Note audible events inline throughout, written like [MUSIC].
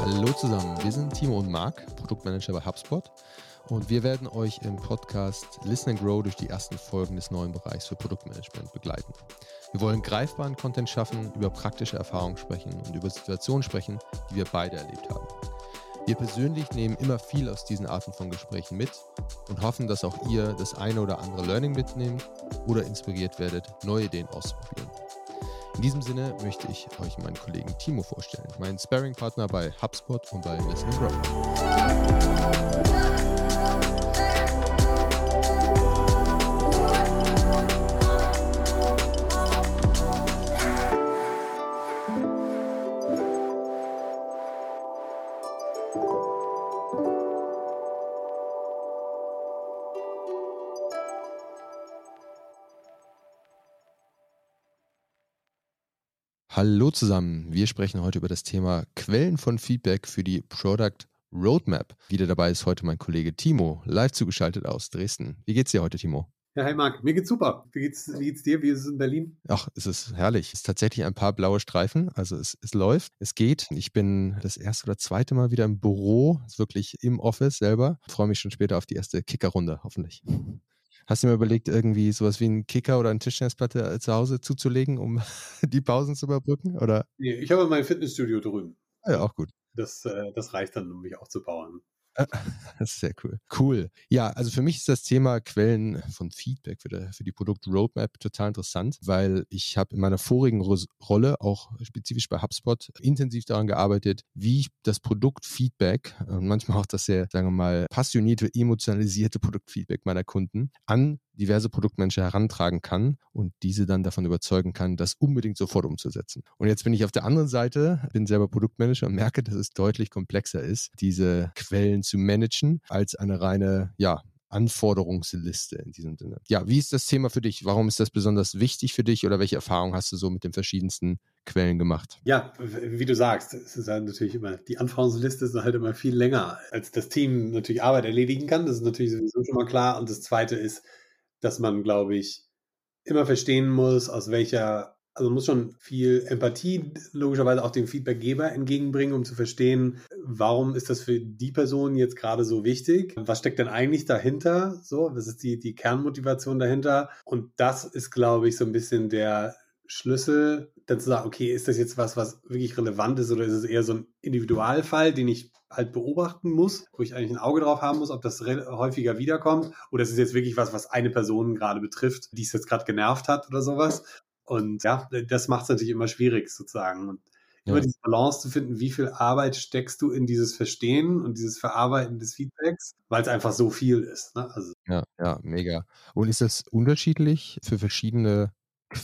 Hallo zusammen, wir sind Timo und Marc, Produktmanager bei HubSpot und wir werden euch im Podcast Listen and Grow durch die ersten Folgen des neuen Bereichs für Produktmanagement begleiten. Wir wollen greifbaren Content schaffen, über praktische Erfahrungen sprechen und über Situationen sprechen, die wir beide erlebt haben. Wir persönlich nehmen immer viel aus diesen Arten von Gesprächen mit und hoffen, dass auch ihr das eine oder andere Learning mitnehmt oder inspiriert werdet, neue Ideen auszuprobieren. In diesem Sinne möchte ich euch meinen Kollegen Timo vorstellen, meinen Sparring-Partner bei HubSpot und bei Listen Grow. Hallo zusammen, wir sprechen heute über das Thema Quellen von Feedback für die Product Roadmap. Wieder dabei ist heute mein Kollege Timo, live zugeschaltet aus Dresden. Wie geht's dir heute, Timo? Ja, hi Marc, mir geht's super. Wie geht's, wie geht's dir? Wie ist es in Berlin? Ach, es ist herrlich. Es ist tatsächlich ein paar blaue Streifen. Also es, es läuft, es geht. Ich bin das erste oder zweite Mal wieder im Büro, ist wirklich im Office selber. Ich freue mich schon später auf die erste Kickerrunde, hoffentlich. Hast du mir überlegt, irgendwie sowas wie einen Kicker oder eine Tischtennisplatte äh, zu Hause zuzulegen, um [LAUGHS] die Pausen zu überbrücken? Oder? Nee, ich habe mein Fitnessstudio drüben. Ah ja, auch gut. Das, äh, das reicht dann, um mich aufzubauen. Das [LAUGHS] ist sehr cool. Cool. Ja, also für mich ist das Thema Quellen von Feedback für die, für die Produkt-Roadmap total interessant, weil ich habe in meiner vorigen Rolle, auch spezifisch bei HubSpot, intensiv daran gearbeitet, wie ich das Produktfeedback und manchmal auch das sehr, sagen wir mal, passionierte, emotionalisierte Produktfeedback meiner Kunden an diverse Produktmanager herantragen kann und diese dann davon überzeugen kann, das unbedingt sofort umzusetzen. Und jetzt bin ich auf der anderen Seite, bin selber Produktmanager und merke, dass es deutlich komplexer ist, diese Quellen zu managen, als eine reine, ja, Anforderungsliste in diesem Sinne. Ja, wie ist das Thema für dich? Warum ist das besonders wichtig für dich oder welche Erfahrungen hast du so mit den verschiedensten Quellen gemacht? Ja, wie du sagst, es ist halt natürlich immer, die Anforderungsliste ist halt immer viel länger, als das Team natürlich Arbeit erledigen kann. Das ist natürlich sowieso schon mal klar. Und das zweite ist, dass man, glaube ich, immer verstehen muss, aus welcher also muss schon viel Empathie logischerweise auch dem Feedbackgeber entgegenbringen, um zu verstehen, warum ist das für die Person jetzt gerade so wichtig? Was steckt denn eigentlich dahinter? So, was ist die, die Kernmotivation dahinter? Und das ist, glaube ich, so ein bisschen der Schlüssel, dann zu sagen, okay, ist das jetzt was, was wirklich relevant ist oder ist es eher so ein Individualfall, den ich halt beobachten muss, wo ich eigentlich ein Auge drauf haben muss, ob das häufiger wiederkommt oder ist es jetzt wirklich was, was eine Person gerade betrifft, die es jetzt gerade genervt hat oder sowas. Und ja, das macht es natürlich immer schwierig sozusagen. Und immer ja. diese Balance zu finden, wie viel Arbeit steckst du in dieses Verstehen und dieses Verarbeiten des Feedbacks, weil es einfach so viel ist. Ne? Also. Ja, ja, mega. Und ist das unterschiedlich für verschiedene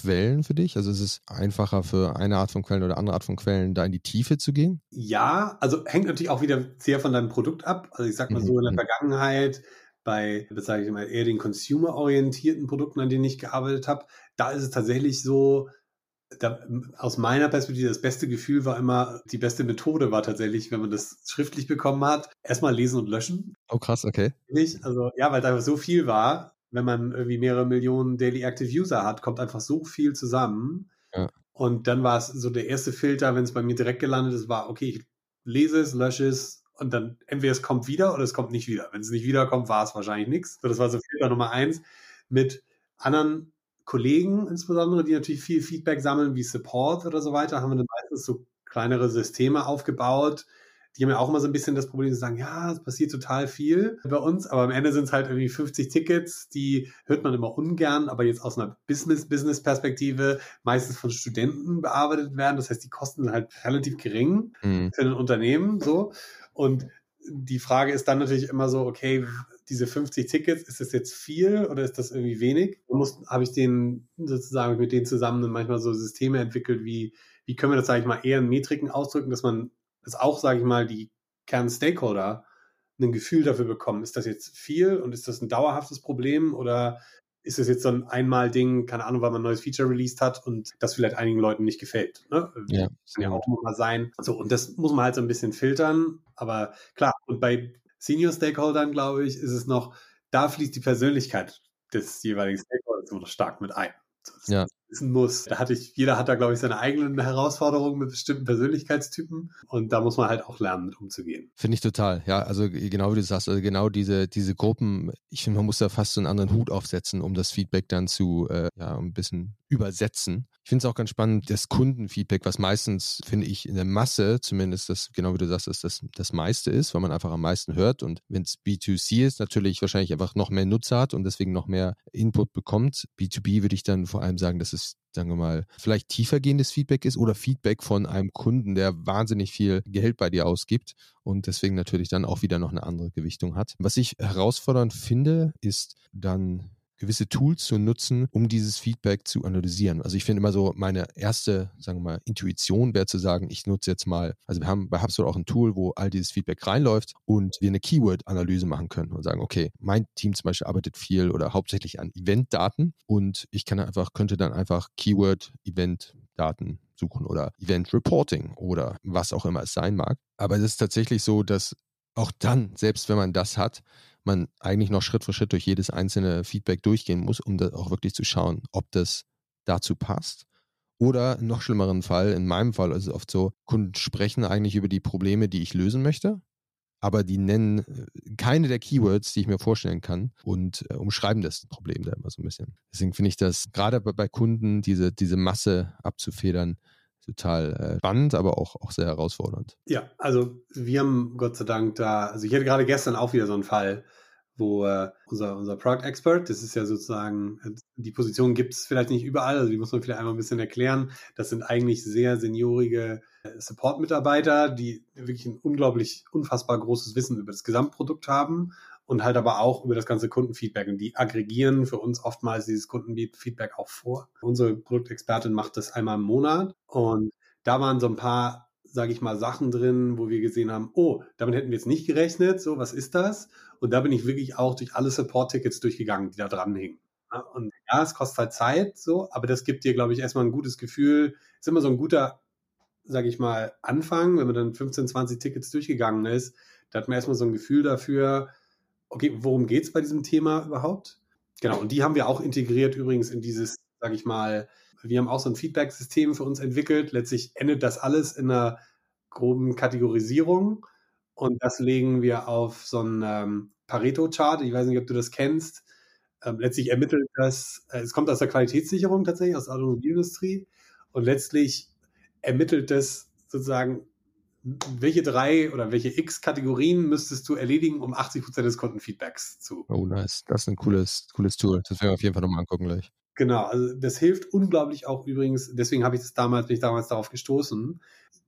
Quellen für dich? Also ist es einfacher für eine Art von Quellen oder andere Art von Quellen, da in die Tiefe zu gehen? Ja, also hängt natürlich auch wieder sehr von deinem Produkt ab. Also ich sag mal so in der mhm. Vergangenheit bei, das sage ich mal, eher den consumer-orientierten Produkten, an denen ich gearbeitet habe, da ist es tatsächlich so, da, aus meiner Perspektive, das beste Gefühl war immer, die beste Methode war tatsächlich, wenn man das schriftlich bekommen hat, erstmal lesen und löschen. Oh krass, okay. Also ja, weil da so viel war, wenn man irgendwie mehrere Millionen Daily Active User hat, kommt einfach so viel zusammen. Ja. Und dann war es so der erste Filter, wenn es bei mir direkt gelandet ist, war, okay, ich lese es, lösche es, und dann entweder es kommt wieder oder es kommt nicht wieder. Wenn es nicht wiederkommt, war es wahrscheinlich nichts. So, das war so Filter Nummer eins. Mit anderen Kollegen insbesondere, die natürlich viel Feedback sammeln, wie Support oder so weiter, haben wir dann meistens so kleinere Systeme aufgebaut. Die haben ja auch immer so ein bisschen das Problem zu sagen, ja, es passiert total viel bei uns, aber am Ende sind es halt irgendwie 50 Tickets, die hört man immer ungern, aber jetzt aus einer Business-Business-Perspektive meistens von Studenten bearbeitet werden. Das heißt, die Kosten sind halt relativ gering mhm. für ein Unternehmen, so. Und die Frage ist dann natürlich immer so, okay, diese 50 Tickets, ist das jetzt viel oder ist das irgendwie wenig? Habe ich den sozusagen mit denen zusammen manchmal so Systeme entwickelt, wie, wie können wir das, sage ich mal, eher in Metriken ausdrücken, dass man, dass auch, sage ich mal, die Kern-Stakeholder ein Gefühl dafür bekommen, ist das jetzt viel und ist das ein dauerhaftes Problem oder ist es jetzt so ein Einmal-Ding, keine Ahnung, weil man ein neues Feature released hat und das vielleicht einigen Leuten nicht gefällt. Ne? Ja, kann ja auch mal sein. So, und das muss man halt so ein bisschen filtern. Aber klar, und bei Senior Stakeholdern, glaube ich, ist es noch, da fließt die Persönlichkeit des jeweiligen Stakeholders immer stark mit ein. Das ja. Wissen muss. Da hatte ich, jeder hat da, glaube ich, seine eigenen Herausforderungen mit bestimmten Persönlichkeitstypen und da muss man halt auch lernen, mit umzugehen. Finde ich total. Ja, also genau wie du sagst, also genau diese, diese Gruppen, ich finde, man muss da fast so einen anderen Hut aufsetzen, um das Feedback dann zu, äh, ja, ein bisschen übersetzen. Ich finde es auch ganz spannend, das Kundenfeedback, was meistens, finde ich, in der Masse zumindest, das, genau wie du sagst, dass das das meiste ist, weil man einfach am meisten hört. Und wenn es B2C ist, natürlich wahrscheinlich einfach noch mehr Nutzer hat und deswegen noch mehr Input bekommt. B2B würde ich dann vor allem sagen, dass es sagen wir mal, vielleicht tiefergehendes Feedback ist oder Feedback von einem Kunden, der wahnsinnig viel Geld bei dir ausgibt und deswegen natürlich dann auch wieder noch eine andere Gewichtung hat. Was ich herausfordernd finde, ist dann gewisse Tools zu nutzen, um dieses Feedback zu analysieren. Also ich finde immer so, meine erste, sagen wir mal, Intuition wäre zu sagen, ich nutze jetzt mal, also wir haben bei HubSpot auch ein Tool, wo all dieses Feedback reinläuft und wir eine Keyword-Analyse machen können und sagen, okay, mein Team zum Beispiel arbeitet viel oder hauptsächlich an Event-Daten und ich kann einfach, könnte dann einfach Keyword-Event-Daten suchen oder Event Reporting oder was auch immer es sein mag. Aber es ist tatsächlich so, dass auch dann, selbst wenn man das hat, man eigentlich noch Schritt für Schritt durch jedes einzelne Feedback durchgehen muss, um da auch wirklich zu schauen, ob das dazu passt. Oder noch schlimmeren Fall, in meinem Fall ist es oft so, Kunden sprechen eigentlich über die Probleme, die ich lösen möchte, aber die nennen äh, keine der Keywords, die ich mir vorstellen kann und äh, umschreiben das Problem da immer so ein bisschen. Deswegen finde ich das gerade bei, bei Kunden, diese, diese Masse abzufedern, total äh, spannend, aber auch, auch sehr herausfordernd. Ja, also wir haben Gott sei Dank da, also ich hatte gerade gestern auch wieder so einen Fall, wo äh, unser, unser Product Expert, das ist ja sozusagen, die Position gibt es vielleicht nicht überall, also die muss man vielleicht einmal ein bisschen erklären. Das sind eigentlich sehr seniorige äh, Support-Mitarbeiter, die wirklich ein unglaublich, unfassbar großes Wissen über das Gesamtprodukt haben und halt aber auch über das ganze Kundenfeedback. Und die aggregieren für uns oftmals dieses Kundenfeedback auch vor. Unsere Produktexpertin macht das einmal im Monat und da waren so ein paar, sage ich mal, Sachen drin, wo wir gesehen haben, oh, damit hätten wir jetzt nicht gerechnet, so, was ist das? Und da bin ich wirklich auch durch alle Support-Tickets durchgegangen, die da dran hingen. Und ja, es kostet halt Zeit, so, aber das gibt dir, glaube ich, erstmal ein gutes Gefühl. Ist immer so ein guter, sage ich mal, Anfang, wenn man dann 15, 20 Tickets durchgegangen ist, da hat man erstmal so ein Gefühl dafür, okay, worum geht es bei diesem Thema überhaupt? Genau, und die haben wir auch integriert übrigens in dieses, sage ich mal, wir haben auch so ein Feedback-System für uns entwickelt. Letztlich endet das alles in einer groben Kategorisierung und das legen wir auf so einen ähm, Pareto-Chart. Ich weiß nicht, ob du das kennst. Ähm, letztlich ermittelt das, äh, es kommt aus der Qualitätssicherung tatsächlich, aus der Automobilindustrie und letztlich ermittelt das sozusagen welche drei oder welche x Kategorien müsstest du erledigen, um 80 Prozent des Kundenfeedbacks zu. Oh, nice. Das ist ein cooles, cooles Tool. Das werden wir auf jeden Fall nochmal angucken gleich. Genau, also das hilft unglaublich auch übrigens, deswegen habe ich das damals, bin ich damals darauf gestoßen,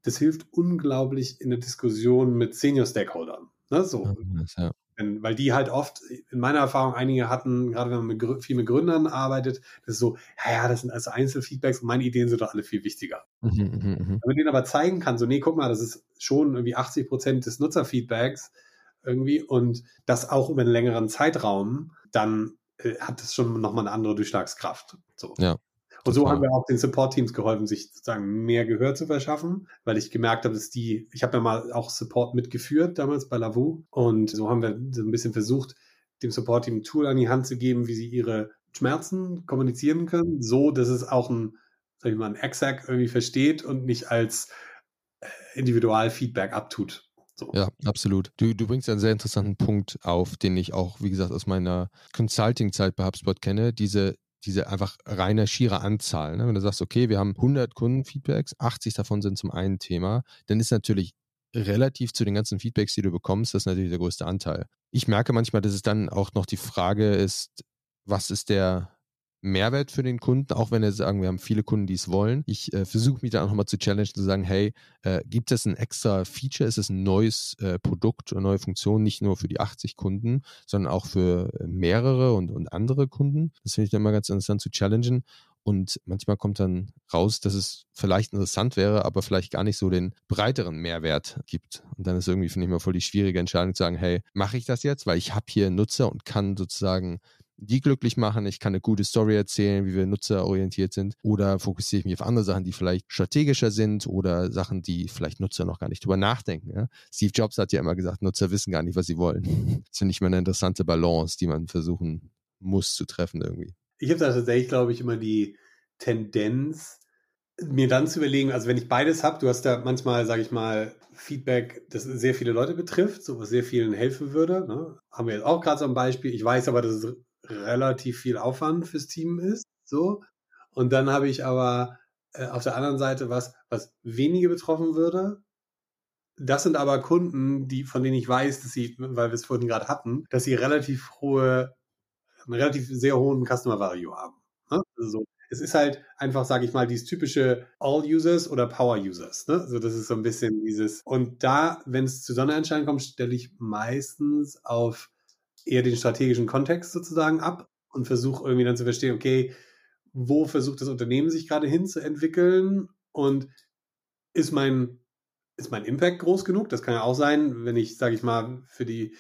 das hilft unglaublich in der Diskussion mit Senior-Stakeholdern. Ne, so. Ja, ja. Weil die halt oft, in meiner Erfahrung, einige hatten, gerade wenn man mit, viel mit Gründern arbeitet, das ist so, ja, ja, das sind also Einzelfeedbacks und meine Ideen sind doch alle viel wichtiger. Mhm, mh, mh. Wenn man denen aber zeigen kann, so, nee, guck mal, das ist schon irgendwie 80 Prozent des Nutzerfeedbacks irgendwie und das auch über einen längeren Zeitraum, dann äh, hat das schon nochmal eine andere Durchschlagskraft. So. Ja. Und so haben wir auch den Support-Teams geholfen, sich sozusagen mehr Gehör zu verschaffen, weil ich gemerkt habe, dass die, ich habe ja mal auch Support mitgeführt damals bei Lavu und so haben wir so ein bisschen versucht, dem Support-Team ein Tool an die Hand zu geben, wie sie ihre Schmerzen kommunizieren können, so dass es auch ein, sag ich mal, ein Exec irgendwie versteht und nicht als äh, Individualfeedback abtut. So. Ja, absolut. Du, du bringst einen sehr interessanten Punkt auf, den ich auch, wie gesagt, aus meiner Consulting-Zeit bei HubSpot kenne. Diese, diese einfach reine, schiere Anzahl. Ne? Wenn du sagst, okay, wir haben 100 Kundenfeedbacks, 80 davon sind zum einen Thema, dann ist natürlich relativ zu den ganzen Feedbacks, die du bekommst, das natürlich der größte Anteil. Ich merke manchmal, dass es dann auch noch die Frage ist, was ist der Mehrwert für den Kunden, auch wenn er sagen, wir haben viele Kunden, die es wollen. Ich äh, versuche mich dann auch nochmal zu challengen, zu sagen, hey, äh, gibt es ein extra Feature? Ist es ein neues äh, Produkt oder neue Funktion, nicht nur für die 80 Kunden, sondern auch für äh, mehrere und, und andere Kunden? Das finde ich dann mal ganz interessant zu challengen. Und manchmal kommt dann raus, dass es vielleicht interessant wäre, aber vielleicht gar nicht so den breiteren Mehrwert gibt. Und dann ist irgendwie, finde ich mal, voll die schwierige Entscheidung zu sagen, hey, mache ich das jetzt, weil ich habe hier Nutzer und kann sozusagen die glücklich machen, ich kann eine gute Story erzählen, wie wir nutzerorientiert sind, oder fokussiere ich mich auf andere Sachen, die vielleicht strategischer sind oder Sachen, die vielleicht Nutzer noch gar nicht drüber nachdenken. Ja? Steve Jobs hat ja immer gesagt, Nutzer wissen gar nicht, was sie wollen. Das [LAUGHS] finde ich mal eine interessante Balance, die man versuchen muss zu treffen irgendwie. Ich habe da tatsächlich, glaube ich, immer die Tendenz, mir dann zu überlegen, also wenn ich beides habe, du hast da manchmal, sage ich mal, Feedback, das sehr viele Leute betrifft, so was sehr vielen helfen würde. Ne? Haben wir jetzt auch gerade so ein Beispiel. Ich weiß aber, dass es relativ viel Aufwand fürs Team ist. So. Und dann habe ich aber äh, auf der anderen Seite was, was wenige betroffen würde. Das sind aber Kunden, die, von denen ich weiß, dass sie, weil wir es vorhin gerade hatten, dass sie relativ hohe, einen relativ sehr hohen Customer Value haben. Ne? Also es ist halt einfach, sage ich mal, dieses typische All-Users oder Power-Users. Ne? Also das ist so ein bisschen dieses. Und da, wenn es zu Sonderentscheidungen kommt, stelle ich meistens auf eher den strategischen Kontext sozusagen ab und versuche irgendwie dann zu verstehen, okay, wo versucht das Unternehmen sich gerade hinzuentwickeln und ist mein, ist mein Impact groß genug? Das kann ja auch sein, wenn ich, sage ich mal, für die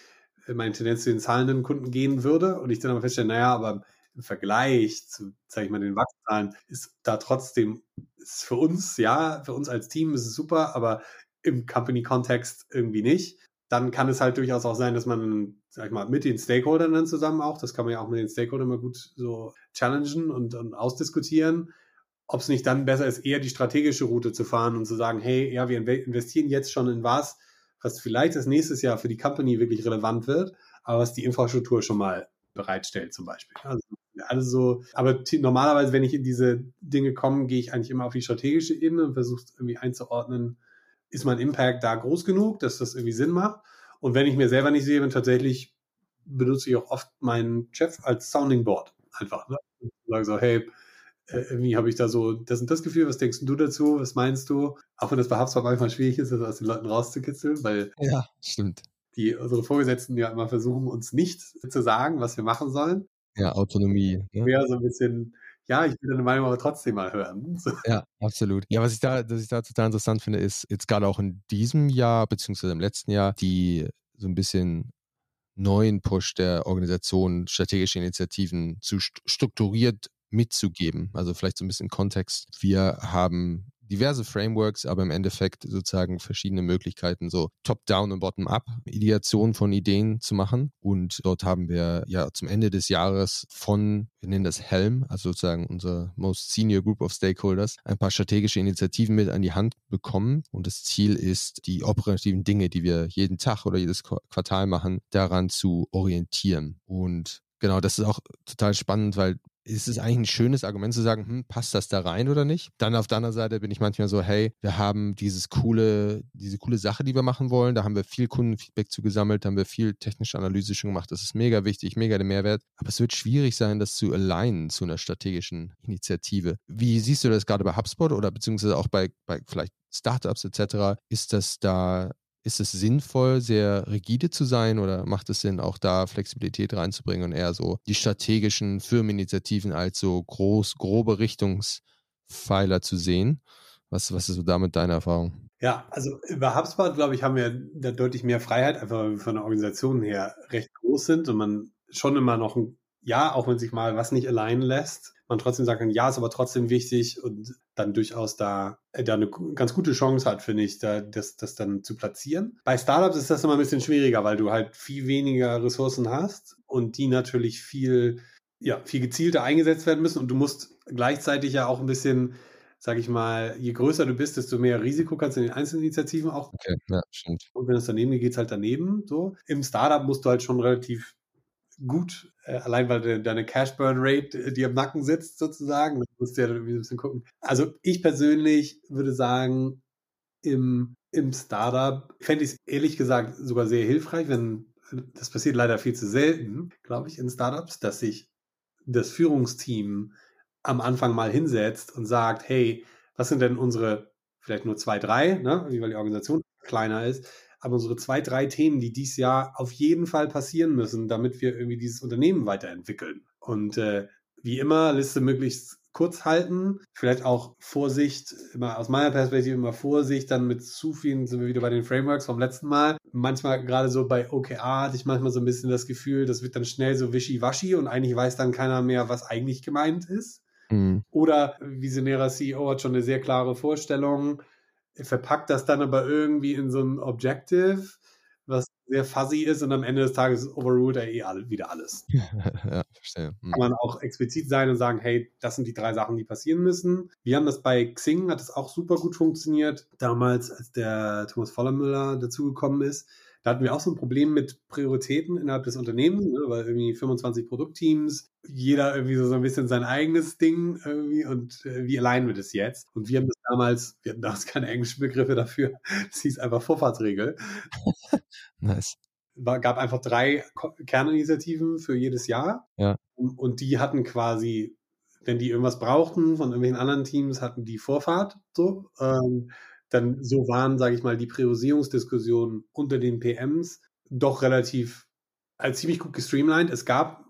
meine Tendenz zu den zahlenden Kunden gehen würde und ich dann aber feststelle, naja, aber im Vergleich zu, sage ich mal, den Wachszahlen ist da trotzdem, ist für uns, ja, für uns als Team ist es super, aber im Company-Kontext irgendwie nicht. Dann kann es halt durchaus auch sein, dass man, sag ich mal, mit den Stakeholdern dann zusammen auch, das kann man ja auch mit den Stakeholdern mal gut so challengen und, und ausdiskutieren, ob es nicht dann besser ist, eher die strategische Route zu fahren und zu sagen, hey, ja, wir investieren jetzt schon in was, was vielleicht das nächstes Jahr für die Company wirklich relevant wird, aber was die Infrastruktur schon mal bereitstellt zum Beispiel. Also alles so, aber normalerweise, wenn ich in diese Dinge komme, gehe ich eigentlich immer auf die strategische Ebene und versuche irgendwie einzuordnen, ist mein Impact da groß genug, dass das irgendwie Sinn macht. Und wenn ich mir selber nicht sehe, dann tatsächlich benutze ich auch oft meinen Chef als Sounding Board einfach. Ne? Und sage so, hey, äh, irgendwie habe ich da so das und das Gefühl, was denkst du dazu, was meinst du? Auch wenn das bei HubSpot manchmal schwierig ist, das aus den Leuten rauszukitzeln, weil ja, stimmt die unsere Vorgesetzten ja immer versuchen, uns nicht zu sagen, was wir machen sollen. Ja, Autonomie. Ne? Ja, so ein bisschen, ja, ich will deine Meinung aber trotzdem mal hören. [LAUGHS] So. Ja, absolut. Ja, was ich da, was ich da total interessant finde, ist jetzt gerade auch in diesem Jahr, beziehungsweise im letzten Jahr, die so ein bisschen neuen Push der Organisation, strategische Initiativen zu strukturiert mitzugeben. Also vielleicht so ein bisschen Kontext. Wir haben diverse Frameworks, aber im Endeffekt sozusagen verschiedene Möglichkeiten, so Top-Down und Bottom-Up Ideation von Ideen zu machen. Und dort haben wir ja zum Ende des Jahres von, wir nennen das Helm, also sozusagen unser Most Senior Group of Stakeholders, ein paar strategische Initiativen mit an die Hand bekommen. Und das Ziel ist, die operativen Dinge, die wir jeden Tag oder jedes Quartal machen, daran zu orientieren. Und Genau, das ist auch total spannend, weil ist es eigentlich ein schönes Argument zu sagen, hm, passt das da rein oder nicht? Dann auf der anderen Seite bin ich manchmal so, hey, wir haben dieses coole, diese coole Sache, die wir machen wollen. Da haben wir viel Kundenfeedback zu gesammelt, haben wir viel technische Analyse schon gemacht. Das ist mega wichtig, mega der Mehrwert. Aber es wird schwierig sein, das zu alignen zu einer strategischen Initiative. Wie siehst du das gerade bei HubSpot oder beziehungsweise auch bei, bei vielleicht Startups etc.? Ist das da ist es sinnvoll, sehr rigide zu sein oder macht es Sinn, auch da Flexibilität reinzubringen und eher so die strategischen Firmeninitiativen als so groß, grobe Richtungspfeiler zu sehen? Was, was ist so damit deine Erfahrung? Ja, also über HubSpot, glaube ich, haben wir da deutlich mehr Freiheit, einfach weil wir von der Organisation her recht groß sind und man schon immer noch ein, ja, auch wenn sich mal was nicht allein lässt, man trotzdem sagen kann, ja, ist aber trotzdem wichtig und dann durchaus da, äh, da eine ganz gute Chance hat, finde ich, da, das, das dann zu platzieren. Bei Startups ist das immer ein bisschen schwieriger, weil du halt viel weniger Ressourcen hast und die natürlich viel, ja, viel gezielter eingesetzt werden müssen und du musst gleichzeitig ja auch ein bisschen sag ich mal, je größer du bist, desto mehr Risiko kannst du in den Einzelinitiativen auch. Okay, ja, stimmt. Und wenn es daneben geht, geht es halt daneben. So. Im Startup musst du halt schon relativ gut, äh, allein weil de, deine Cash Burn Rate äh, dir im Nacken sitzt sozusagen. Da musst du ja irgendwie ein bisschen gucken. Also ich persönlich würde sagen, im, im Startup fände ich es ehrlich gesagt sogar sehr hilfreich, wenn das passiert leider viel zu selten, glaube ich, in Startups, dass sich das Führungsteam am Anfang mal hinsetzt und sagt, hey, was sind denn unsere vielleicht nur zwei, drei, ne, weil die Organisation kleiner ist, aber unsere zwei, drei Themen, die dieses Jahr auf jeden Fall passieren müssen, damit wir irgendwie dieses Unternehmen weiterentwickeln. Und äh, wie immer, Liste möglichst kurz halten. Vielleicht auch Vorsicht, immer aus meiner Perspektive immer Vorsicht, dann mit zu vielen, sind wir wieder bei den Frameworks vom letzten Mal. Manchmal gerade so bei OKR hatte ich manchmal so ein bisschen das Gefühl, das wird dann schnell so wischiwaschi und eigentlich weiß dann keiner mehr, was eigentlich gemeint ist. Mhm. Oder visionärer CEO hat schon eine sehr klare Vorstellung, verpackt das dann aber irgendwie in so ein Objective, was sehr fuzzy ist und am Ende des Tages overruled er eh alle, wieder alles. [LAUGHS] ja, verstehe. Mhm. Kann man auch explizit sein und sagen, hey, das sind die drei Sachen, die passieren müssen. Wir haben das bei Xing, hat es auch super gut funktioniert. Damals, als der Thomas Vollermüller dazugekommen ist, da hatten wir auch so ein Problem mit Prioritäten innerhalb des Unternehmens, ne, weil irgendwie 25 Produktteams, jeder irgendwie so, so ein bisschen sein eigenes Ding irgendwie und äh, wie allein wir das jetzt? Und wir haben das damals, wir hatten damals keine englischen Begriffe dafür, [LAUGHS] das hieß einfach Vorfahrtsregel. [LAUGHS] nice. War, gab einfach drei Kerninitiativen für jedes Jahr. Ja. Und, und die hatten quasi, wenn die irgendwas brauchten von irgendwelchen anderen Teams, hatten die Vorfahrt so. Ähm, dann so waren, sage ich mal, die Priorisierungsdiskussionen unter den PMs doch relativ also ziemlich gut gestreamlined. Es gab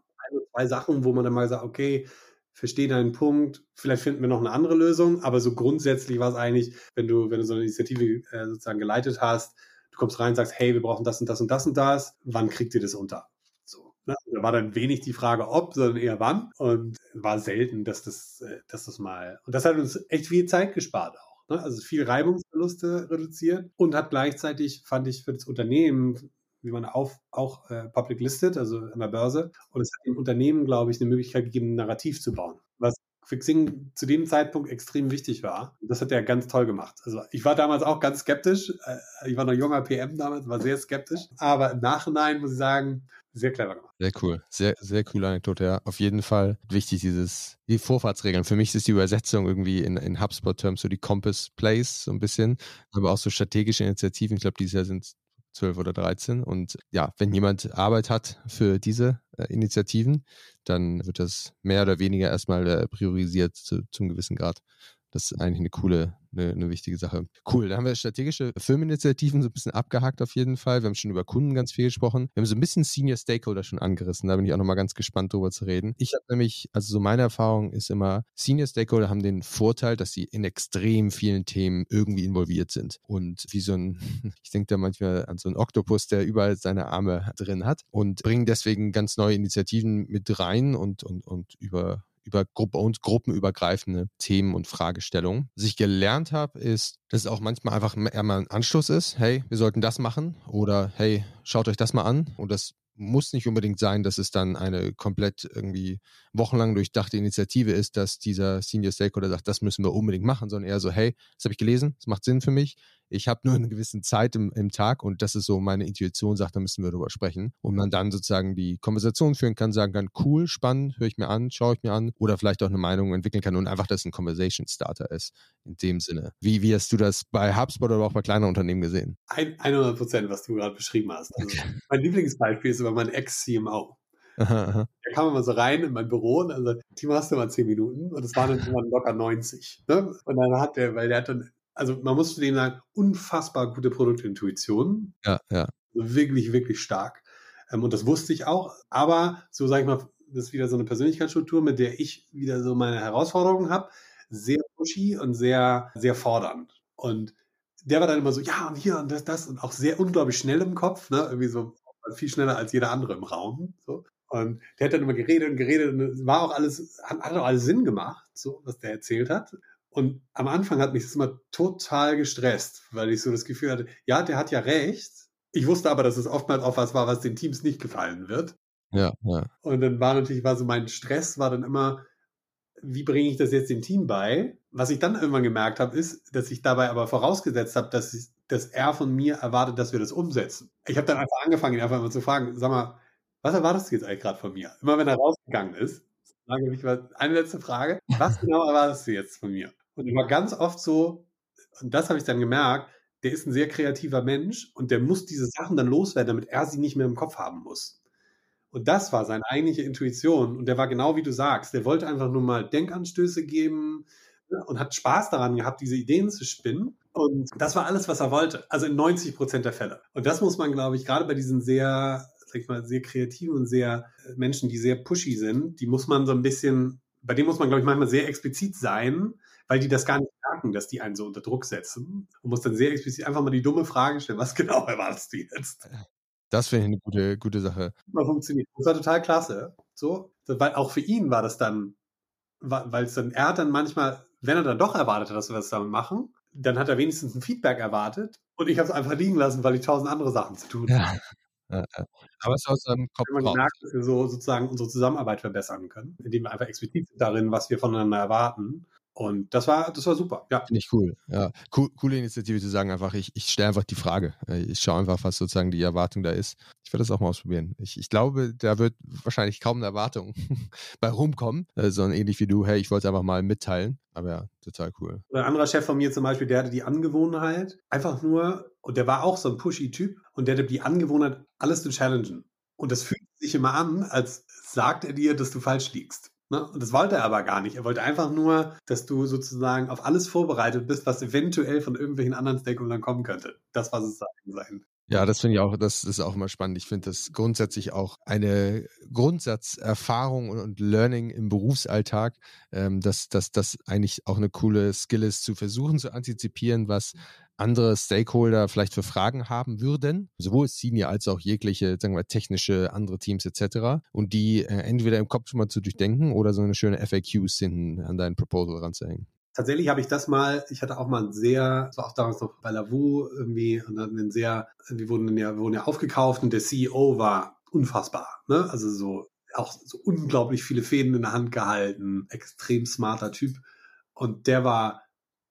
zwei Sachen, wo man dann mal sagt, okay, verstehe deinen Punkt, vielleicht finden wir noch eine andere Lösung, aber so grundsätzlich war es eigentlich, wenn du, wenn du so eine Initiative äh, sozusagen geleitet hast, du kommst rein und sagst, hey, wir brauchen das und das und das und das, wann kriegt ihr das unter? So, ne? Da war dann wenig die Frage ob, sondern eher wann und war selten, dass das, äh, dass das mal, und das hat uns echt viel Zeit gespart auch. Ne? Also viel Reibungsverluste reduziert und hat gleichzeitig, fand ich, für das Unternehmen, wie man auf, auch äh, public listed, also an der Börse, und es hat dem Unternehmen, glaube ich, eine Möglichkeit gegeben, ein Narrativ zu bauen, was für zu dem Zeitpunkt extrem wichtig war. Das hat er ganz toll gemacht. Also ich war damals auch ganz skeptisch. Äh, ich war noch junger PM damals, war sehr skeptisch. Aber im Nachhinein muss ich sagen, sehr clever gemacht. Sehr cool. Sehr, sehr coole Anekdote, ja. Auf jeden Fall wichtig, dieses, die Vorfahrtsregeln. Für mich ist die Übersetzung irgendwie in, in HubSpot-Terms so die Compass Plays so ein bisschen, aber auch so strategische Initiativen. Ich glaube, dieses Jahr sind 12 oder 13. Und ja, wenn jemand Arbeit hat für diese äh, Initiativen, dann wird das mehr oder weniger erstmal äh, priorisiert zu, zum gewissen Grad. Das ist eigentlich eine coole, eine, eine wichtige Sache. Cool, da haben wir strategische Firmeninitiativen so ein bisschen abgehakt auf jeden Fall. Wir haben schon über Kunden ganz viel gesprochen. Wir haben so ein bisschen Senior Stakeholder schon angerissen. Da bin ich auch nochmal ganz gespannt drüber zu reden. Ich habe nämlich, also so meine Erfahrung ist immer, Senior Stakeholder haben den Vorteil, dass sie in extrem vielen Themen irgendwie involviert sind. Und wie so ein, [LAUGHS] ich denke da manchmal an so einen Oktopus, der überall seine Arme drin hat und bringen deswegen ganz neue Initiativen mit rein und, und, und über über Gruppe und gruppenübergreifende Themen und Fragestellungen. Was ich gelernt habe, ist, dass es auch manchmal einfach eher mal ein Anschluss ist. Hey, wir sollten das machen oder hey, schaut euch das mal an. Und das muss nicht unbedingt sein, dass es dann eine komplett irgendwie wochenlang durchdachte Initiative ist, dass dieser Senior Stakeholder sagt, das müssen wir unbedingt machen, sondern eher so, hey, das habe ich gelesen, das macht Sinn für mich, ich habe nur eine gewisse Zeit im, im Tag und das ist so meine Intuition, sagt, da müssen wir drüber sprechen. Und man dann sozusagen die Konversation führen kann, sagen kann, cool, spannend, höre ich mir an, schaue ich mir an oder vielleicht auch eine Meinung entwickeln kann und einfach, dass ein Conversation Starter ist in dem Sinne. Wie, wie hast du das bei HubSpot oder auch bei kleinen Unternehmen gesehen? 100 Prozent, was du gerade beschrieben hast. Also okay. Mein Lieblingsbeispiel ist über mein Ex-CMO. Aha, aha. Da kam immer so rein in mein Büro und also, Timo, hast du mal zehn Minuten? Und es waren dann immer locker 90. Ne? Und dann hat der, weil der hat dann also man muss zu dem sagen, unfassbar gute Produktintuition. Ja, ja. Wirklich, wirklich stark. Ähm, und das wusste ich auch. Aber so sage ich mal, das ist wieder so eine Persönlichkeitsstruktur, mit der ich wieder so meine Herausforderungen habe. Sehr pushy und sehr, sehr fordernd. Und der war dann immer so, ja, und hier und das, das und auch sehr unglaublich schnell im Kopf, ne? Irgendwie so viel schneller als jeder andere im Raum. So. Und der hat dann immer geredet und geredet und es war auch alles, hat, hat auch alles Sinn gemacht, so, was der erzählt hat. Und am Anfang hat mich das immer total gestresst, weil ich so das Gefühl hatte, ja, der hat ja recht. Ich wusste aber, dass es oftmals auch was war, was den Teams nicht gefallen wird. Ja, ja. Und dann war natürlich, war so mein Stress war dann immer, wie bringe ich das jetzt dem Team bei? Was ich dann irgendwann gemerkt habe, ist, dass ich dabei aber vorausgesetzt habe, dass, ich, dass er von mir erwartet, dass wir das umsetzen. Ich habe dann einfach angefangen, ihn einfach mal zu fragen, sag mal, was erwartest du jetzt eigentlich gerade von mir? Immer wenn er rausgegangen ist, sage ich mal, eine letzte Frage, was genau erwartest du jetzt von mir? Und immer ganz oft so, und das habe ich dann gemerkt, der ist ein sehr kreativer Mensch und der muss diese Sachen dann loswerden, damit er sie nicht mehr im Kopf haben muss. Und das war seine eigentliche Intuition. Und der war genau wie du sagst. Der wollte einfach nur mal Denkanstöße geben ne, und hat Spaß daran gehabt, diese Ideen zu spinnen. Und das war alles, was er wollte. Also in 90 Prozent der Fälle. Und das muss man, glaube ich, gerade bei diesen sehr, sag ich mal, sehr kreativen und sehr äh, Menschen, die sehr pushy sind, die muss man so ein bisschen bei dem muss man, glaube ich, manchmal sehr explizit sein, weil die das gar nicht merken, dass die einen so unter Druck setzen und muss dann sehr explizit einfach mal die dumme Frage stellen, was [LAUGHS] genau erwartest du jetzt? Das finde ich eine gute, gute Sache. Mal funktioniert. Das war total klasse. So, weil auch für ihn war das dann, weil es dann, er hat dann manchmal, wenn er dann doch erwartet hat, dass wir das damit machen, dann hat er wenigstens ein Feedback erwartet und ich habe es einfach liegen lassen, weil ich tausend andere Sachen zu tun habe. [LAUGHS] Ja. Aber es ist aus seinem Kopf. Wir haben gemerkt, dass wir so sozusagen unsere Zusammenarbeit verbessern können, indem wir einfach explizit sind darin, was wir voneinander erwarten und das war, das war super. Ja. Finde ich cool. Ja. Cool, coole Initiative zu sagen, einfach, ich, ich stelle einfach die Frage. Äh, ich schaue einfach, was sozusagen die Erwartung da ist. Ich werde das auch mal ausprobieren. Ich, ich glaube, da wird wahrscheinlich kaum eine Erwartung [LAUGHS] bei rumkommen, äh, sondern ähnlich wie du, hey, ich wollte es einfach mal mitteilen. Aber ja, total cool. Ein anderer Chef von mir zum Beispiel, der hatte die Angewohnheit, einfach nur, und der war auch so ein pushy-Typ, und der hatte die Angewohnheit, alles zu challengen. Und das fühlt sich immer an, als sagt er dir, dass du falsch liegst. Ne? Und das wollte er aber gar nicht. Er wollte einfach nur, dass du sozusagen auf alles vorbereitet bist, was eventuell von irgendwelchen anderen Stakeholdern kommen könnte. Das war sozusagen sein. Ja, das finde ich auch, das ist auch immer spannend. Ich finde das grundsätzlich auch eine Grundsatzerfahrung und, Learning im Berufsalltag, ähm, dass, dass das eigentlich auch eine coole Skill ist, zu versuchen zu antizipieren, was andere Stakeholder vielleicht für Fragen haben würden, sowohl Senior als auch jegliche, sagen wir, technische, andere Teams etc. Und die äh, entweder im Kopf schon mal zu durchdenken oder so eine schöne FAQs hinten an dein Proposal ranzuhängen. Tatsächlich habe ich das mal, ich hatte auch mal ein sehr, so auch damals noch bei Lavu irgendwie, und dann ein sehr, wir wurden ja, wurden ja aufgekauft und der CEO war unfassbar, ne? Also so, auch so unglaublich viele Fäden in der Hand gehalten, extrem smarter Typ. Und der war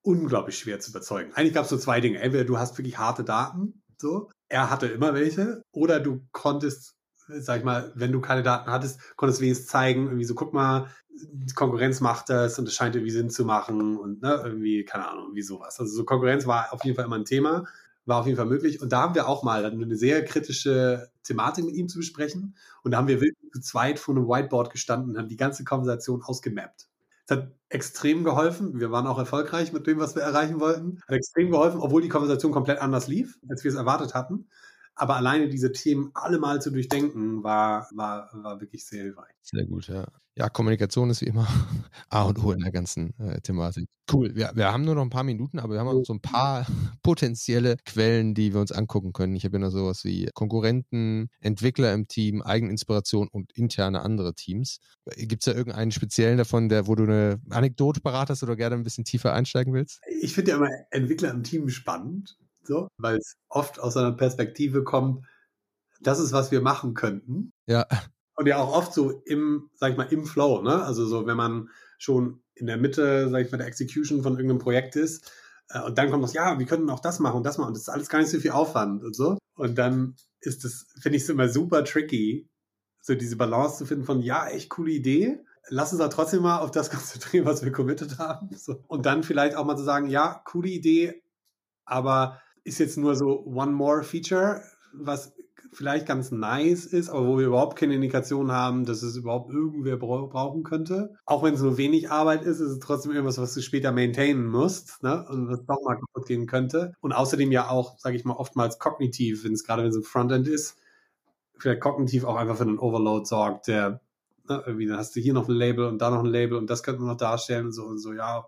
unglaublich schwer zu überzeugen. Eigentlich gab es so zwei Dinge. Entweder du hast wirklich harte Daten, so, er hatte immer welche, oder du konntest, sag ich mal, wenn du keine Daten hattest, konntest du wenigstens zeigen, irgendwie so, guck mal, die Konkurrenz macht das und es scheint irgendwie Sinn zu machen und ne, irgendwie, keine Ahnung, wie sowas. Also so Konkurrenz war auf jeden Fall immer ein Thema, war auf jeden Fall möglich. Und da haben wir auch mal eine sehr kritische Thematik mit ihm zu besprechen. Und da haben wir wirklich zu zweit vor einem Whiteboard gestanden und haben die ganze Konversation ausgemappt. Es hat extrem geholfen. Wir waren auch erfolgreich mit dem, was wir erreichen wollten. Hat extrem geholfen, obwohl die Konversation komplett anders lief, als wir es erwartet hatten. Aber alleine diese Themen alle mal zu durchdenken, war, war, war wirklich sehr hilfreich. Sehr gut, ja. Ja, Kommunikation ist wie immer [LAUGHS] A und O in der ganzen äh, Thematik. Cool. Wir, wir haben nur noch ein paar Minuten, aber wir haben auch so ein paar [LAUGHS] potenzielle Quellen, die wir uns angucken können. Ich habe ja noch sowas wie Konkurrenten, Entwickler im Team, Eigeninspiration und interne andere Teams. Gibt es da irgendeinen speziellen davon, der, wo du eine Anekdote parat hast oder gerne ein bisschen tiefer einsteigen willst? Ich finde ja immer Entwickler im Team spannend, so, weil es oft aus einer Perspektive kommt, das ist, was wir machen könnten. Ja und ja auch oft so im, sag ich mal, im Flow, ne? Also so, wenn man schon in der Mitte, sag ich mal, der Execution von irgendeinem Projekt ist, äh, und dann kommt das, ja, wir können auch das machen und das machen, und das ist alles gar nicht so viel Aufwand und so. Und dann ist das, finde ich es immer super tricky, so diese Balance zu finden von, ja, echt coole Idee, lass uns da trotzdem mal auf das [LAUGHS] konzentrieren, was wir committed haben. So. Und dann vielleicht auch mal zu sagen, ja, coole Idee, aber ist jetzt nur so one more Feature, was vielleicht ganz nice ist, aber wo wir überhaupt keine Indikation haben, dass es überhaupt irgendwer brauchen könnte. Auch wenn es nur wenig Arbeit ist, ist es trotzdem irgendwas, was du später maintainen musst, ne? Und was doch mal kaputt gehen könnte. Und außerdem ja auch, sage ich mal, oftmals kognitiv, wenn es gerade wenn es im Frontend ist, vielleicht kognitiv auch einfach für einen Overload sorgt, der ne, irgendwie, dann hast du hier noch ein Label und da noch ein Label und das könnte man noch darstellen und so und so, ja,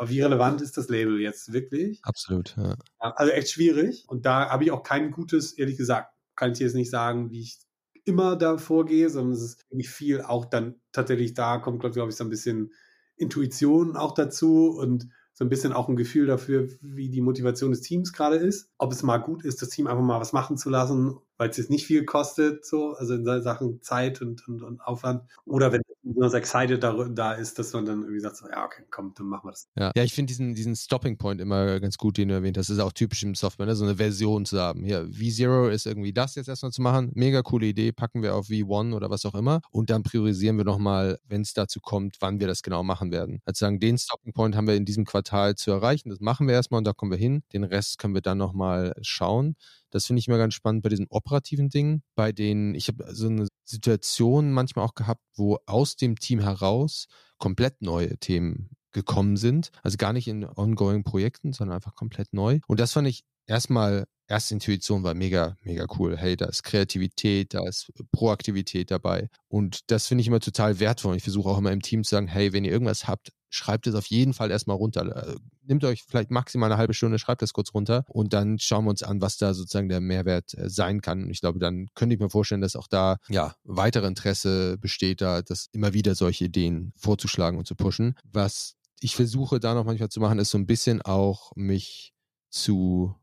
aber wie relevant ist das Label jetzt wirklich? Absolut, ja. Also echt schwierig. Und da habe ich auch kein gutes, ehrlich gesagt, kann ich jetzt nicht sagen, wie ich immer da vorgehe, sondern es ist wirklich viel auch dann tatsächlich da kommt, glaube ich, so ein bisschen Intuition auch dazu und so ein bisschen auch ein Gefühl dafür, wie die Motivation des Teams gerade ist. Ob es mal gut ist, das Team einfach mal was machen zu lassen, weil es jetzt nicht viel kostet, so, also in Sachen Zeit und, und, und Aufwand. Oder wenn besonders excited da, da ist, dass man dann irgendwie sagt, so, ja, okay, komm, dann machen wir das. Ja, ja ich finde diesen, diesen Stopping Point immer ganz gut, den du erwähnt hast. Das ist auch typisch im Software, ne? so eine Version zu haben. Hier, V0 ist irgendwie das jetzt erstmal zu machen. Mega coole Idee, packen wir auf V1 oder was auch immer. Und dann priorisieren wir nochmal, wenn es dazu kommt, wann wir das genau machen werden. Also sagen, den Stopping Point haben wir in diesem Quartal zu erreichen. Das machen wir erstmal und da kommen wir hin. Den Rest können wir dann nochmal schauen. Das finde ich immer ganz spannend bei diesen operativen Dingen, bei denen ich habe so eine Situation manchmal auch gehabt, wo aus dem Team heraus komplett neue Themen gekommen sind. Also gar nicht in ongoing Projekten, sondern einfach komplett neu. Und das fand ich erstmal erste Intuition war mega, mega cool. Hey, da ist Kreativität, da ist Proaktivität dabei. Und das finde ich immer total wertvoll. Ich versuche auch immer im Team zu sagen, hey, wenn ihr irgendwas habt, schreibt es auf jeden Fall erstmal runter. Äh, nehmt euch vielleicht maximal eine halbe Stunde, schreibt das kurz runter und dann schauen wir uns an, was da sozusagen der Mehrwert äh, sein kann. Und ich glaube, dann könnte ich mir vorstellen, dass auch da ja weitere Interesse besteht, da das immer wieder solche Ideen vorzuschlagen und zu pushen. Was ich versuche da noch manchmal zu machen, ist so ein bisschen auch mich zu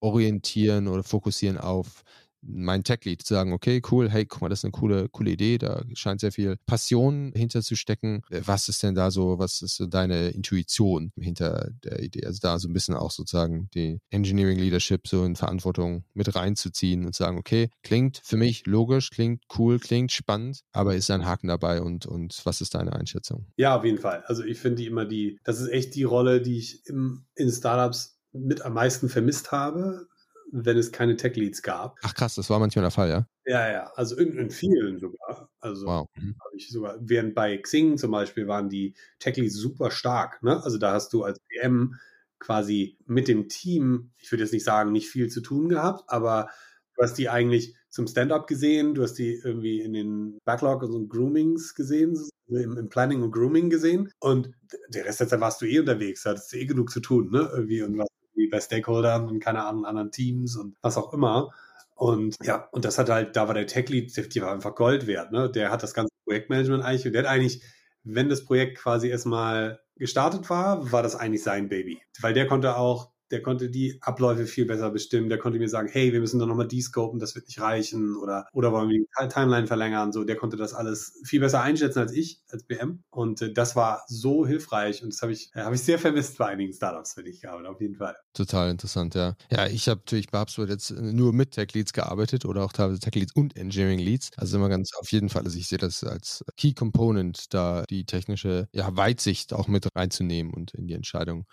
orientieren oder fokussieren auf mein Tech-Lead, zu sagen, okay, cool, hey, guck mal, das ist eine coole, coole Idee, da scheint sehr viel Passion hinterzustecken. Äh, was ist denn da so, was ist so deine Intuition hinter der Idee? Also da so ein bisschen auch sozusagen die Engineering Leadership so in Verantwortung mit reinzuziehen und sagen, okay, klingt für mich logisch, klingt cool, klingt spannend, aber ist ein Haken dabei und, und was ist deine Einschätzung? Ja, auf jeden Fall. Also ich finde immer die, das ist echt die Rolle, die ich im, in Startups mit am meisten vermisst habe, wenn es keine Tech-Leads gab. Ach krass, das war manchmal der Fall, ja? Ja, ja, also in, in vielen sogar. Also wow. Mhm. habe ich sogar, während bei Xing zum Beispiel waren die Tech-Leads super stark. Ne? Also da hast du als PM quasi mit dem Team, ich würde jetzt nicht sagen, nicht viel zu tun gehabt, aber du hast die eigentlich zum Stand-up gesehen, du hast die irgendwie in den Backlog und so Groomings gesehen, im, im, Planning und Grooming gesehen und der Rest der Zeit warst du eh unterwegs, hattest eh genug zu tun, ne? Irgendwie und was wie bei Stakeholdern und keine Ahnung, anderen Teams und was auch immer. Und ja, und das hat halt, da war der Tech-Lead, die war einfach Gold wert, ne? Der hat das ganze Projektmanagement eigentlich, und der hat eigentlich, wenn das Projekt quasi erstmal gestartet war, war das eigentlich sein Baby. Weil der konnte auch der konnte die Abläufe viel besser bestimmen. Der konnte mir sagen, hey, wir müssen doch nochmal descopen, das wird nicht reichen oder, oder wollen wir die Timeline verlängern. So, der konnte das alles viel besser einschätzen als ich, als BM. Und äh, das war so hilfreich und das habe ich, äh, habe ich sehr vermisst bei einigen Startups, wenn ich gearbeitet, auf jeden Fall. Total interessant, ja. Ja, ich habe natürlich bei HubSpot jetzt nur mit Tech Leads gearbeitet oder auch teilweise Tech Leads und Engineering Leads. Also immer ganz auf jeden Fall, also ich sehe das als Key Component, da die technische ja, Weitsicht auch mit reinzunehmen und in die Entscheidung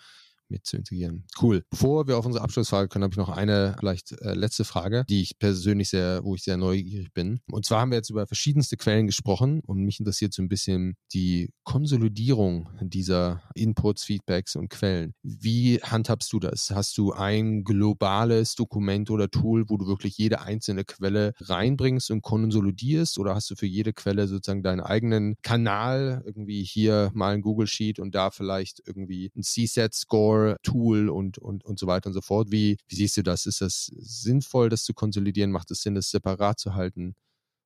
mit zu integrieren. Cool. Bevor wir auf unsere Abschlussfrage kommen, habe ich noch eine vielleicht äh, letzte Frage, die ich persönlich sehr, wo ich sehr neugierig bin. Und zwar haben wir jetzt über verschiedenste Quellen gesprochen und mich interessiert so ein bisschen die Konsolidierung dieser Inputs, Feedbacks und Quellen. Wie handhabst du das? Hast du ein globales Dokument oder Tool, wo du wirklich jede einzelne Quelle reinbringst und konsolidierst oder hast du für jede Quelle sozusagen deinen eigenen Kanal, irgendwie hier mal ein Google Sheet und da vielleicht irgendwie ein CSAT-Score Tool und, und, und so weiter und so fort. Wie, wie siehst du das? Ist das sinnvoll, das zu konsolidieren? Macht es Sinn, das separat zu halten?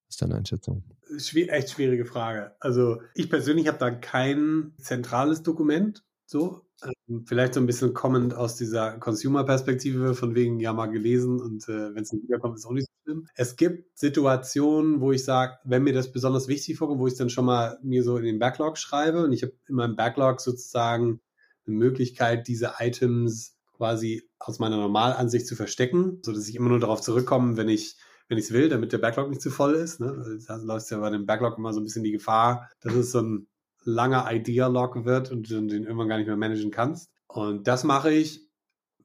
Was ist deine Einschätzung? Schwier echt schwierige Frage. Also ich persönlich habe da kein zentrales Dokument. So, ähm, vielleicht so ein bisschen kommend aus dieser Consumer-Perspektive, von wegen ja mal gelesen und äh, wenn es nicht wiederkommt, ist auch nicht so schlimm. Es gibt Situationen, wo ich sage, wenn mir das besonders wichtig vorkommt, wo ich dann schon mal mir so in den Backlog schreibe und ich habe in meinem Backlog sozusagen eine Möglichkeit, diese Items quasi aus meiner Normalansicht zu verstecken, so dass ich immer nur darauf zurückkomme, wenn ich wenn ich es will, damit der Backlog nicht zu voll ist. Ne? Da läuft ja bei dem Backlog immer so ein bisschen die Gefahr, dass es so ein langer Idea-Log wird und du den irgendwann gar nicht mehr managen kannst. Und das mache ich,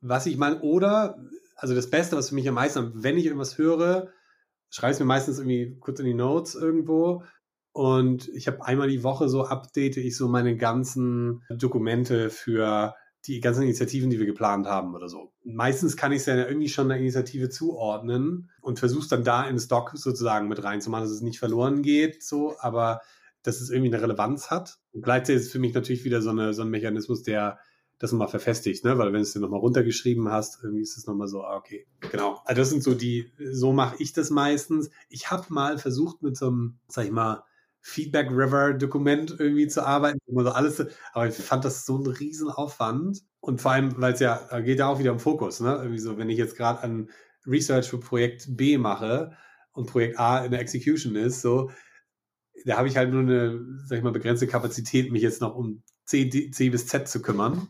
was ich meine, oder, also das Beste, was für mich am meisten, wenn ich irgendwas höre, schreibe ich es mir meistens irgendwie kurz in die Notes irgendwo und ich habe einmal die Woche so update ich so meine ganzen Dokumente für die ganzen Initiativen, die wir geplant haben oder so. Meistens kann ich es ja irgendwie schon einer Initiative zuordnen und versuche dann da in Stock sozusagen mit reinzumachen, dass es nicht verloren geht, so, aber dass es irgendwie eine Relevanz hat. Und gleichzeitig ist für mich natürlich wieder so, eine, so ein Mechanismus, der das nochmal verfestigt, ne? Weil wenn du es dir nochmal runtergeschrieben hast, irgendwie ist es nochmal so, ah, okay, genau. Also das sind so die, so mache ich das meistens. Ich habe mal versucht mit so einem, sag ich mal, Feedback River Dokument irgendwie zu arbeiten, immer so alles, aber ich fand das so ein Riesenaufwand und vor allem, weil es ja, geht ja auch wieder um Fokus, ne? Irgendwie so, wenn ich jetzt gerade an Research für Projekt B mache und Projekt A in der Execution ist, so, da habe ich halt nur eine, sag ich mal, begrenzte Kapazität, mich jetzt noch um C, D, C bis Z zu kümmern.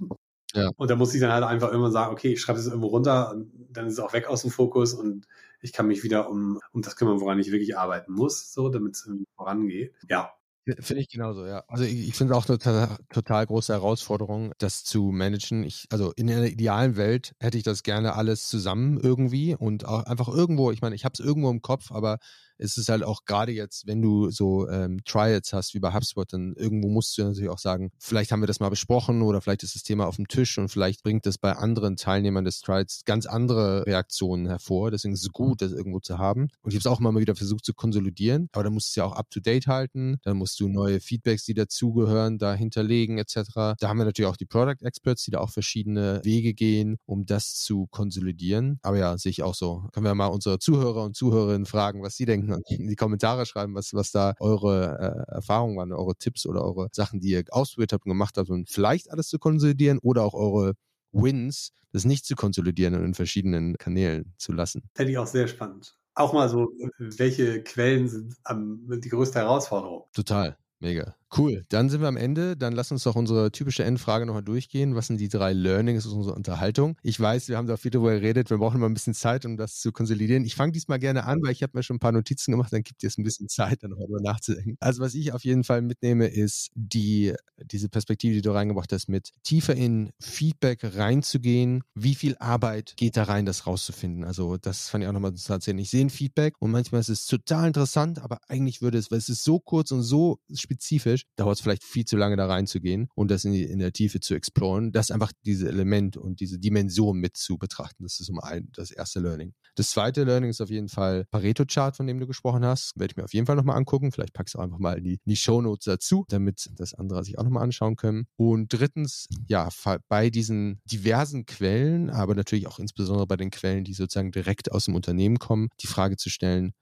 Ja. Und da muss ich dann halt einfach irgendwann sagen, okay, ich schreibe es irgendwo runter und dann ist es auch weg aus dem Fokus und ich kann mich wieder um, um das kümmern, woran ich wirklich arbeiten muss, so, damit es vorangeht. Ja. Finde ich genauso, ja. Also ich, ich finde auch eine total, total große Herausforderung, das zu managen. Ich, also in einer idealen Welt hätte ich das gerne alles zusammen irgendwie und auch einfach irgendwo, ich meine, ich habe es irgendwo im Kopf, aber ist es halt auch gerade jetzt, wenn du so ähm, Trials hast wie bei HubSpot, dann irgendwo musst du natürlich auch sagen, vielleicht haben wir das mal besprochen oder vielleicht ist das Thema auf dem Tisch und vielleicht bringt das bei anderen Teilnehmern des Trials ganz andere Reaktionen hervor. Deswegen ist es gut, das irgendwo zu haben. Und ich habe es auch immer mal wieder versucht zu konsolidieren, aber dann musst du es ja auch up to date halten. Dann musst du neue Feedbacks, die dazugehören, da hinterlegen etc. Da haben wir natürlich auch die Product Experts, die da auch verschiedene Wege gehen, um das zu konsolidieren. Aber ja, sehe ich auch so. Können wir mal unsere Zuhörer und Zuhörerinnen fragen, was sie denken [LAUGHS] in die Kommentare schreiben, was, was da eure äh, Erfahrungen waren, eure Tipps oder eure Sachen, die ihr ausprobiert habt und gemacht habt und vielleicht alles zu konsolidieren oder auch eure Wins, das nicht zu konsolidieren und in verschiedenen Kanälen zu lassen. Fände ich auch sehr spannend. Auch mal so, welche Quellen sind am, die größte Herausforderung? Total. Mega. Cool. Dann sind wir am Ende. Dann lass uns doch unsere typische Endfrage nochmal durchgehen. Was sind die drei Learnings aus unserer Unterhaltung? Ich weiß, wir haben da viel darüber geredet. Wir brauchen mal ein bisschen Zeit, um das zu konsolidieren. Ich fange diesmal gerne an, weil ich habe mir schon ein paar Notizen gemacht. Dann gibt es ein bisschen Zeit, dann darüber nachzudenken. Also was ich auf jeden Fall mitnehme, ist die, diese Perspektive, die du reingebracht hast, mit tiefer in Feedback reinzugehen. Wie viel Arbeit geht da rein, das rauszufinden? Also das fand ich auch nochmal zu erzählen. Ich sehe ein Feedback und manchmal ist es total interessant, aber eigentlich würde es, weil es ist so kurz und so spezifisch, dauert es vielleicht viel zu lange da reinzugehen und das in, die, in der Tiefe zu exploren, das einfach diese Element und diese Dimension mit zu betrachten. Das ist um ein, das erste Learning. Das zweite Learning ist auf jeden Fall Pareto-Chart, von dem du gesprochen hast. Werde ich mir auf jeden Fall nochmal angucken. Vielleicht packst du einfach mal in die, die Shownotes dazu, damit das andere sich auch nochmal anschauen können. Und drittens, ja, bei diesen diversen Quellen, aber natürlich auch insbesondere bei den Quellen, die sozusagen direkt aus dem Unternehmen kommen, die Frage zu stellen,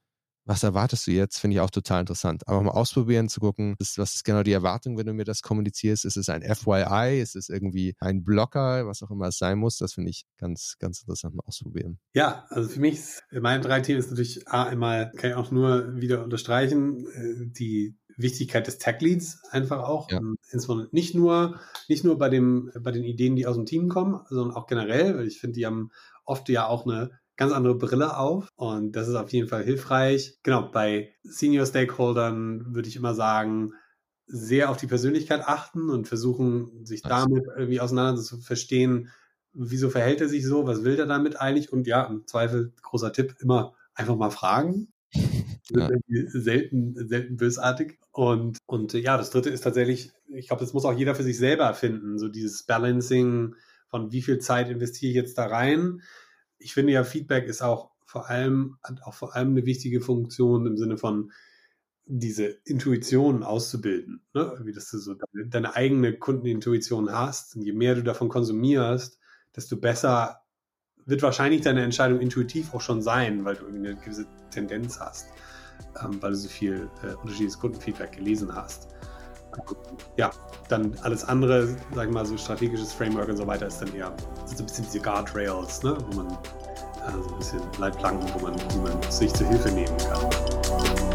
was erwartest du jetzt? Finde ich auch total interessant. Aber mal ausprobieren, zu gucken, was ist genau die Erwartung, wenn du mir das kommunizierst? Ist es ein FYI? Ist es irgendwie ein Blocker? Was auch immer es sein muss. Das finde ich ganz, ganz interessant mal ausprobieren. Ja, also für mich, meine drei Themen ist natürlich A, einmal, kann ich auch nur wieder unterstreichen, äh, die Wichtigkeit des Tech Leads einfach auch. Ja. Insbesondere nicht nur, nicht nur bei dem, bei den Ideen, die aus dem Team kommen, sondern auch generell, weil ich finde, die haben oft ja auch eine ganz andere Brille auf und das ist auf jeden Fall hilfreich. Genau, bei Senior Stakeholdern würde ich immer sagen, sehr auf die Persönlichkeit achten und versuchen, sich damit irgendwie auseinander zu verstehen, wieso verhält er sich so, was will er damit eigentlich und ja, im Zweifel, großer Tipp, immer einfach mal fragen. [LAUGHS] Ja. Selten, selten bösartig. Und, und ja, das dritte ist tatsächlich, ich glaube, das muss auch jeder für sich selber finden, so dieses Balancing von wie viel Zeit investiere ich jetzt da rein ich finde ja, Feedback ist auch vor allem, hat auch vor allem eine wichtige Funktion im Sinne von diese Intuition auszubilden. Ne? Wie dass du so deine, deine eigene Kundenintuition hast. Und je mehr du davon konsumierst, desto besser wird wahrscheinlich deine Entscheidung intuitiv auch schon sein, weil du irgendwie eine gewisse Tendenz hast, ähm, weil du so viel äh, unterschiedliches Kundenfeedback gelesen hast. Ja, dann alles andere, sag ich mal, so strategisches Framework und so weiter ist dann eher so ein bisschen diese Guardrails, ne? wo man äh, so ein bisschen Leitplanken, wo man, wo man sich zur Hilfe nehmen kann.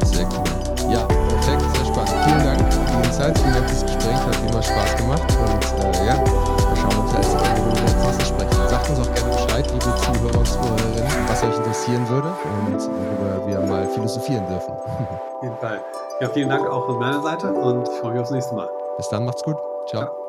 Sehr cool. Ja, perfekt, sehr spannend. Vielen Dank für die Zeit, vielen Dank fürs Gespräch, hat immer Spaß gemacht und äh, ja, wir schauen uns jetzt an, wo wir nächstes sprechen. Sagt uns auch gerne Bescheid, liebe Zuhörer und Zuhörerinnen, was euch interessieren würde und worüber wir mal philosophieren dürfen. Auf jeden Fall. Ja, vielen Dank auch von meiner Seite und ich freue mich aufs nächste Mal. Bis dann, macht's gut. Ciao. Ciao.